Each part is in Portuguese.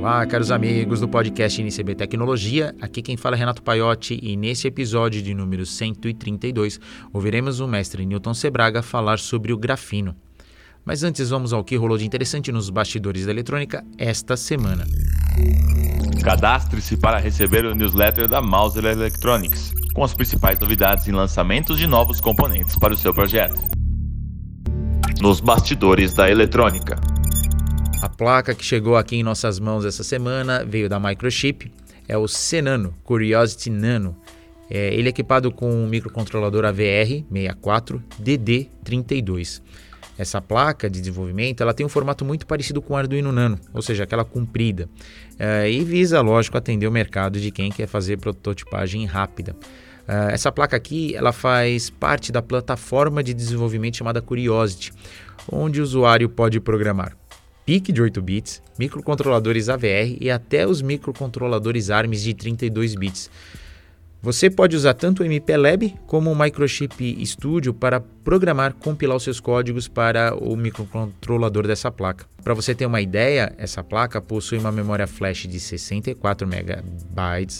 Olá, caros amigos do podcast NCB Tecnologia. Aqui quem fala é Renato Paiotti e nesse episódio de número 132 ouviremos o mestre Newton Sebraga falar sobre o grafino. Mas antes vamos ao que rolou de interessante nos bastidores da eletrônica esta semana. Cadastre-se para receber o newsletter da Mauser Electronics, com as principais novidades e lançamentos de novos componentes para o seu projeto. Nos bastidores da eletrônica. A placa que chegou aqui em nossas mãos essa semana veio da Microchip, é o Cenano Curiosity Nano. É, ele é equipado com um microcontrolador AVR64 DD32. Essa placa de desenvolvimento ela tem um formato muito parecido com o Arduino Nano, ou seja, aquela comprida, é, e visa, lógico, atender o mercado de quem quer fazer prototipagem rápida. É, essa placa aqui ela faz parte da plataforma de desenvolvimento chamada Curiosity, onde o usuário pode programar PIC de 8 bits, microcontroladores AVR e até os microcontroladores ARMS de 32 bits. Você pode usar tanto o MPLab como o Microchip Studio para programar, compilar os seus códigos para o microcontrolador dessa placa. Para você ter uma ideia, essa placa possui uma memória flash de 64 MB,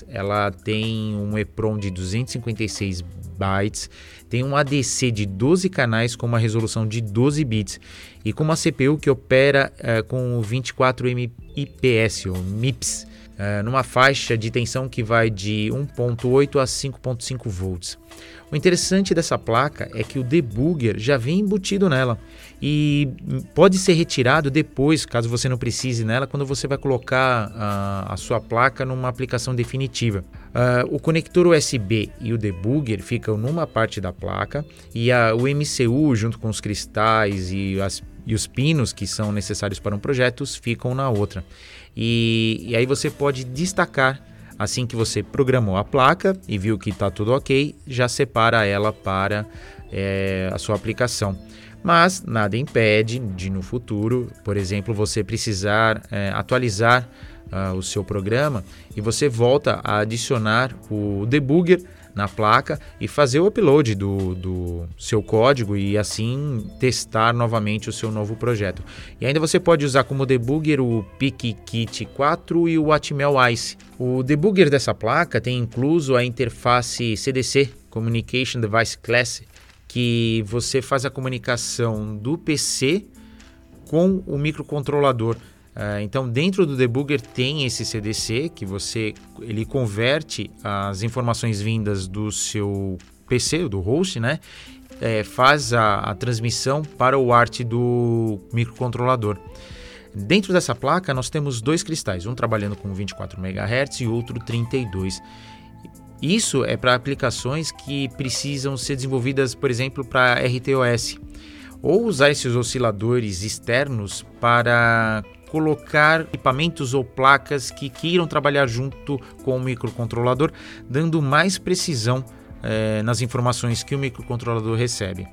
ela tem um EEPROM de 256 bytes, tem um ADC de 12 canais com uma resolução de 12 bits e com uma CPU que opera uh, com 24 MIPS ou MIPS, uh, numa faixa de tensão que vai de 1.8 a 5.5 volts. O interessante dessa placa é que o debugger já vem embutido nela e pode ser retirado depois, caso você não precise nela, quando você vai colocar a, a sua placa numa aplicação definitiva. Uh, o conector USB e o debugger ficam numa parte da placa e a, o MCU, junto com os cristais e, as, e os pinos que são necessários para um projeto, ficam na outra. E, e aí você pode destacar Assim que você programou a placa e viu que está tudo ok, já separa ela para é, a sua aplicação. Mas nada impede de no futuro, por exemplo, você precisar é, atualizar uh, o seu programa e você volta a adicionar o debugger na placa e fazer o upload do, do seu código e assim testar novamente o seu novo projeto. E ainda você pode usar como debugger o PicKit 4 e o Atmel Ice. O debugger dessa placa tem incluso a interface CDC, Communication Device Class, que você faz a comunicação do PC com o microcontrolador. Uh, então, dentro do debugger tem esse CDC que você ele converte as informações vindas do seu PC, do host, né? É, faz a, a, transmissão para o ART do microcontrolador. Dentro dessa placa nós temos dois cristais, um trabalhando com 24 MHz e outro 32. Isso é para aplicações que precisam ser desenvolvidas, por exemplo, para RTOS, ou usar esses osciladores externos para colocar equipamentos ou placas que queiram trabalhar junto com o microcontrolador, dando mais precisão eh, nas informações que o microcontrolador recebe.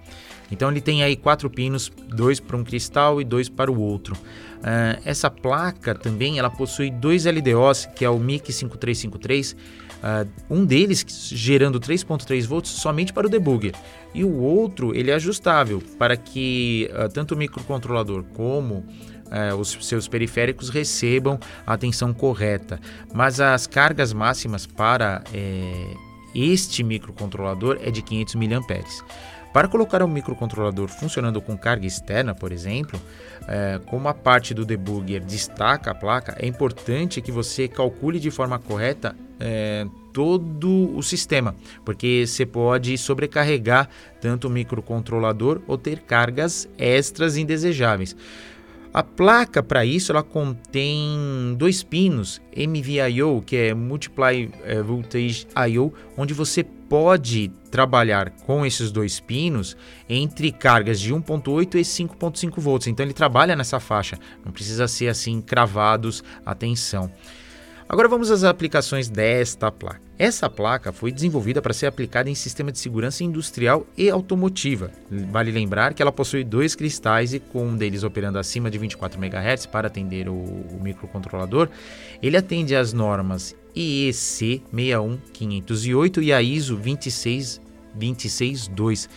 Então ele tem aí quatro pinos, dois para um cristal e dois para o outro. Uh, essa placa também ela possui dois LDOs, que é o MIC 5353, uh, um deles gerando 3.3 volts somente para o debugger e o outro ele é ajustável para que uh, tanto o microcontrolador como é, os seus periféricos recebam a atenção correta. Mas as cargas máximas para é, este microcontrolador é de 500 mAh. Para colocar um microcontrolador funcionando com carga externa, por exemplo, é, como a parte do debugger destaca a placa, é importante que você calcule de forma correta é, todo o sistema, porque você pode sobrecarregar tanto o microcontrolador ou ter cargas extras indesejáveis. A placa para isso ela contém dois pinos MVIO, que é Multiply eh, Voltage I/O, onde você pode trabalhar com esses dois pinos entre cargas de 1.8 e 5.5 volts. Então ele trabalha nessa faixa, não precisa ser assim cravados a tensão. Agora vamos às aplicações desta placa. Essa placa foi desenvolvida para ser aplicada em sistema de segurança industrial e automotiva. Vale lembrar que ela possui dois cristais e com um deles operando acima de 24 MHz para atender o, o microcontrolador, ele atende às normas IEC 61508 e a ISO 26262.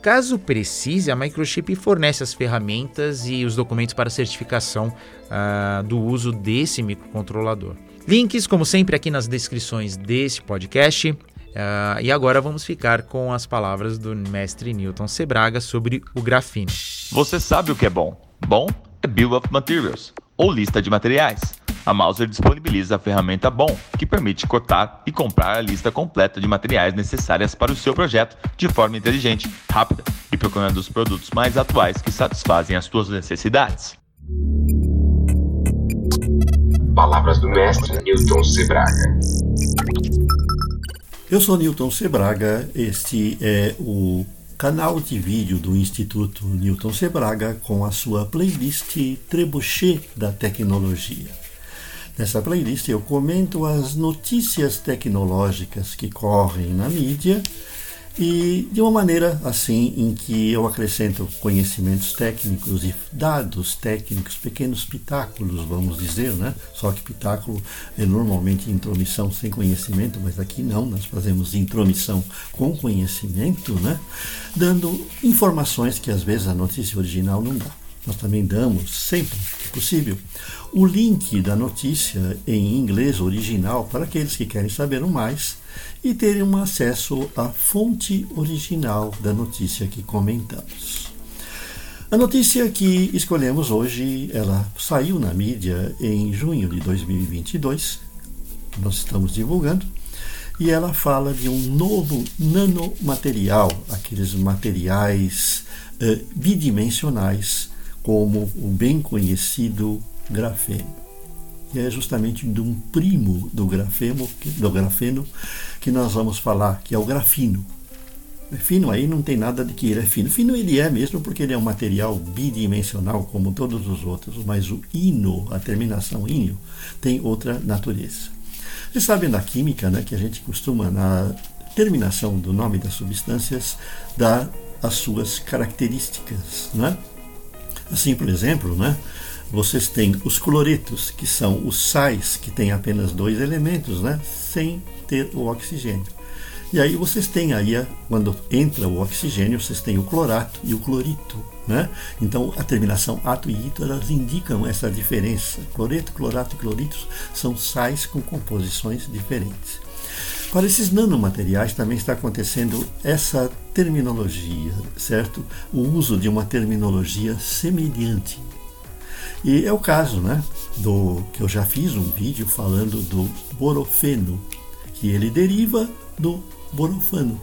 Caso precise, a Microchip fornece as ferramentas e os documentos para certificação uh, do uso desse microcontrolador. Links, como sempre, aqui nas descrições desse podcast. Uh, e agora vamos ficar com as palavras do mestre Newton Sebraga sobre o grafeno. Você sabe o que é bom? Bom é Bill of Materials, ou lista de materiais. A Mauser disponibiliza a ferramenta BOM, que permite cortar e comprar a lista completa de materiais necessárias para o seu projeto de forma inteligente, rápida e procurando os produtos mais atuais que satisfazem as suas necessidades. Palavras do mestre Newton Sebraga. Eu sou Newton Sebraga, este é o canal de vídeo do Instituto Newton Sebraga com a sua playlist Trebuchet da Tecnologia. Nessa playlist eu comento as notícias tecnológicas que correm na mídia e de uma maneira assim em que eu acrescento conhecimentos técnicos e dados técnicos, pequenos pitáculos, vamos dizer, né? Só que pitáculo é normalmente intromissão sem conhecimento, mas aqui não, nós fazemos intromissão com conhecimento, né? Dando informações que às vezes a notícia original não dá. Nós também damos, sempre que possível, o link da notícia em inglês original para aqueles que querem saber mais e terem um acesso à fonte original da notícia que comentamos. A notícia que escolhemos hoje, ela saiu na mídia em junho de 2022, nós estamos divulgando, e ela fala de um novo nanomaterial, aqueles materiais eh, bidimensionais como o bem conhecido grafeno. E é justamente de um primo do grafeno, do grafeno que nós vamos falar, que é o grafino. É fino aí não tem nada de que ele é fino. Fino ele é mesmo porque ele é um material bidimensional como todos os outros, mas o ino, a terminação ínio, tem outra natureza. Vocês sabem da química, né, que a gente costuma na terminação do nome das substâncias dar as suas características, né? Assim, por exemplo, né, vocês têm os cloretos, que são os sais que têm apenas dois elementos, né, sem ter o oxigênio. E aí vocês têm aí, quando entra o oxigênio, vocês têm o clorato e o clorito. Né? Então a terminação ato e ito elas indicam essa diferença. Cloreto, clorato e clorito são sais com composições diferentes. Para esses nanomateriais também está acontecendo essa terminologia, certo? O uso de uma terminologia semelhante. E é o caso, né, do que eu já fiz um vídeo falando do borofeno, que ele deriva do borofano,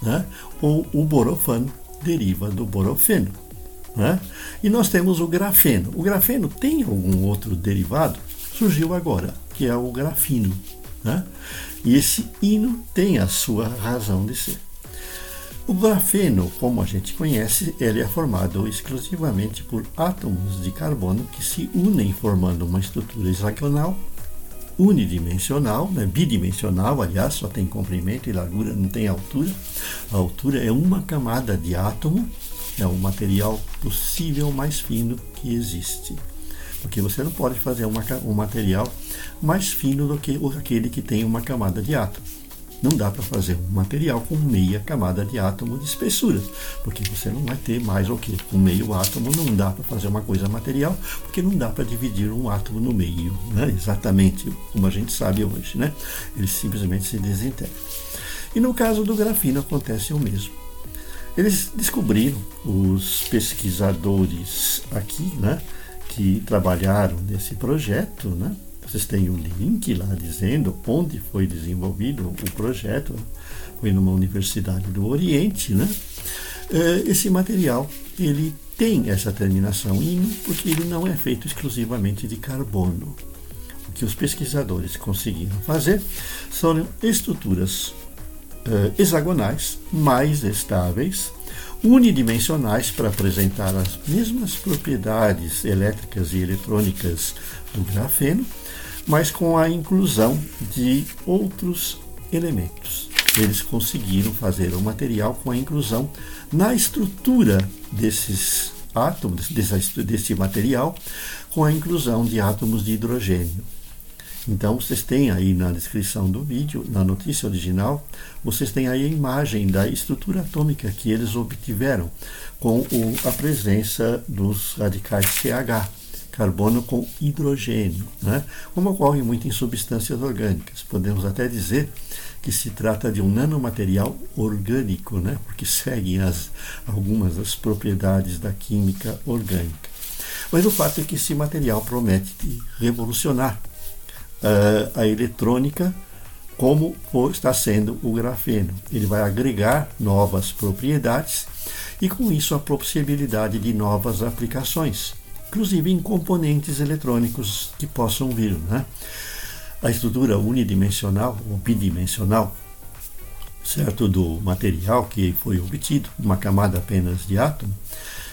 né? Ou o borofano deriva do borofeno, né? E nós temos o grafeno. O grafeno tem algum outro derivado? Surgiu agora, que é o grafino, né? E esse hino tem a sua razão de ser. O grafeno, como a gente conhece, ele é formado exclusivamente por átomos de carbono que se unem formando uma estrutura hexagonal, unidimensional, né, bidimensional, aliás, só tem comprimento e largura, não tem altura. A altura é uma camada de átomo, é o material possível mais fino que existe. Porque você não pode fazer uma, um material mais fino do que aquele que tem uma camada de átomo. Não dá para fazer um material com meia camada de átomo de espessura, porque você não vai ter mais o que? Com meio átomo não dá para fazer uma coisa material, porque não dá para dividir um átomo no meio, né? exatamente como a gente sabe hoje. Né? Ele simplesmente se desintegra. E no caso do grafeno acontece o mesmo. Eles descobriram, os pesquisadores aqui, né, que trabalharam nesse projeto, né? Vocês têm o link lá dizendo onde foi desenvolvido o projeto. Foi numa universidade do Oriente, né? É, esse material ele tem essa terminação in porque ele não é feito exclusivamente de carbono. O que os pesquisadores conseguiram fazer são estruturas uh, hexagonais mais estáveis unidimensionais para apresentar as mesmas propriedades elétricas e eletrônicas do grafeno, mas com a inclusão de outros elementos. Eles conseguiram fazer o material com a inclusão na estrutura desses átomos, desse, desse material, com a inclusão de átomos de hidrogênio. Então vocês têm aí na descrição do vídeo, na notícia original, vocês têm aí a imagem da estrutura atômica que eles obtiveram com o, a presença dos radicais CH, carbono com hidrogênio, né? como ocorre muito em substâncias orgânicas. Podemos até dizer que se trata de um nanomaterial orgânico, né? porque seguem as, algumas das propriedades da química orgânica. Mas o fato é que esse material promete revolucionar uh, a eletrônica como está sendo o grafeno. Ele vai agregar novas propriedades e, com isso, a possibilidade de novas aplicações, inclusive em componentes eletrônicos que possam vir. Né? A estrutura unidimensional ou bidimensional certo do material que foi obtido, uma camada apenas de átomo,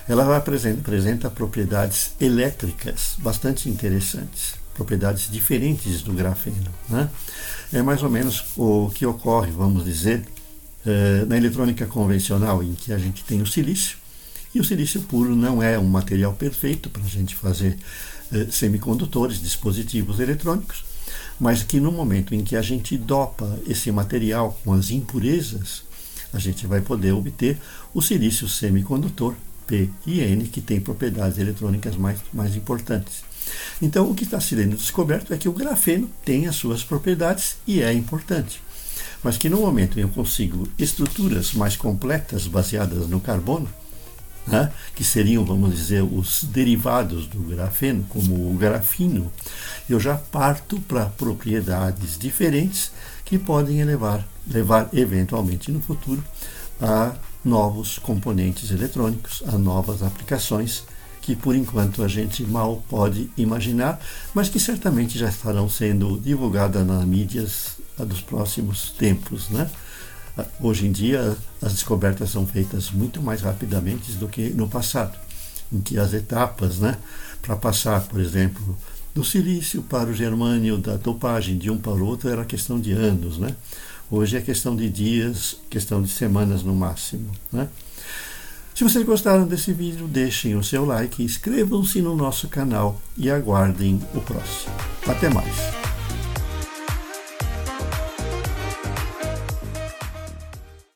ela apresenta, apresenta propriedades elétricas bastante interessantes propriedades diferentes do grafeno. Né? É mais ou menos o que ocorre, vamos dizer, eh, na eletrônica convencional, em que a gente tem o silício, e o silício puro não é um material perfeito para a gente fazer eh, semicondutores, dispositivos eletrônicos, mas que no momento em que a gente dopa esse material com as impurezas, a gente vai poder obter o silício semicondutor, E N, que tem propriedades eletrônicas mais, mais importantes. Então, o que está sendo descoberto é que o grafeno tem as suas propriedades e é importante. Mas que no momento eu consigo estruturas mais completas baseadas no carbono, né, que seriam, vamos dizer, os derivados do grafeno, como o grafino, eu já parto para propriedades diferentes que podem elevar, levar eventualmente no futuro a novos componentes eletrônicos, a novas aplicações que por enquanto a gente mal pode imaginar, mas que certamente já estarão sendo divulgadas nas mídias dos próximos tempos. Né? Hoje em dia, as descobertas são feitas muito mais rapidamente do que no passado, em que as etapas né, para passar, por exemplo, do silício para o germânio, da topagem de um para o outro, era questão de anos. Né? Hoje é questão de dias, questão de semanas no máximo. Né? Se vocês gostaram desse vídeo, deixem o seu like, inscrevam-se no nosso canal e aguardem o próximo. Até mais!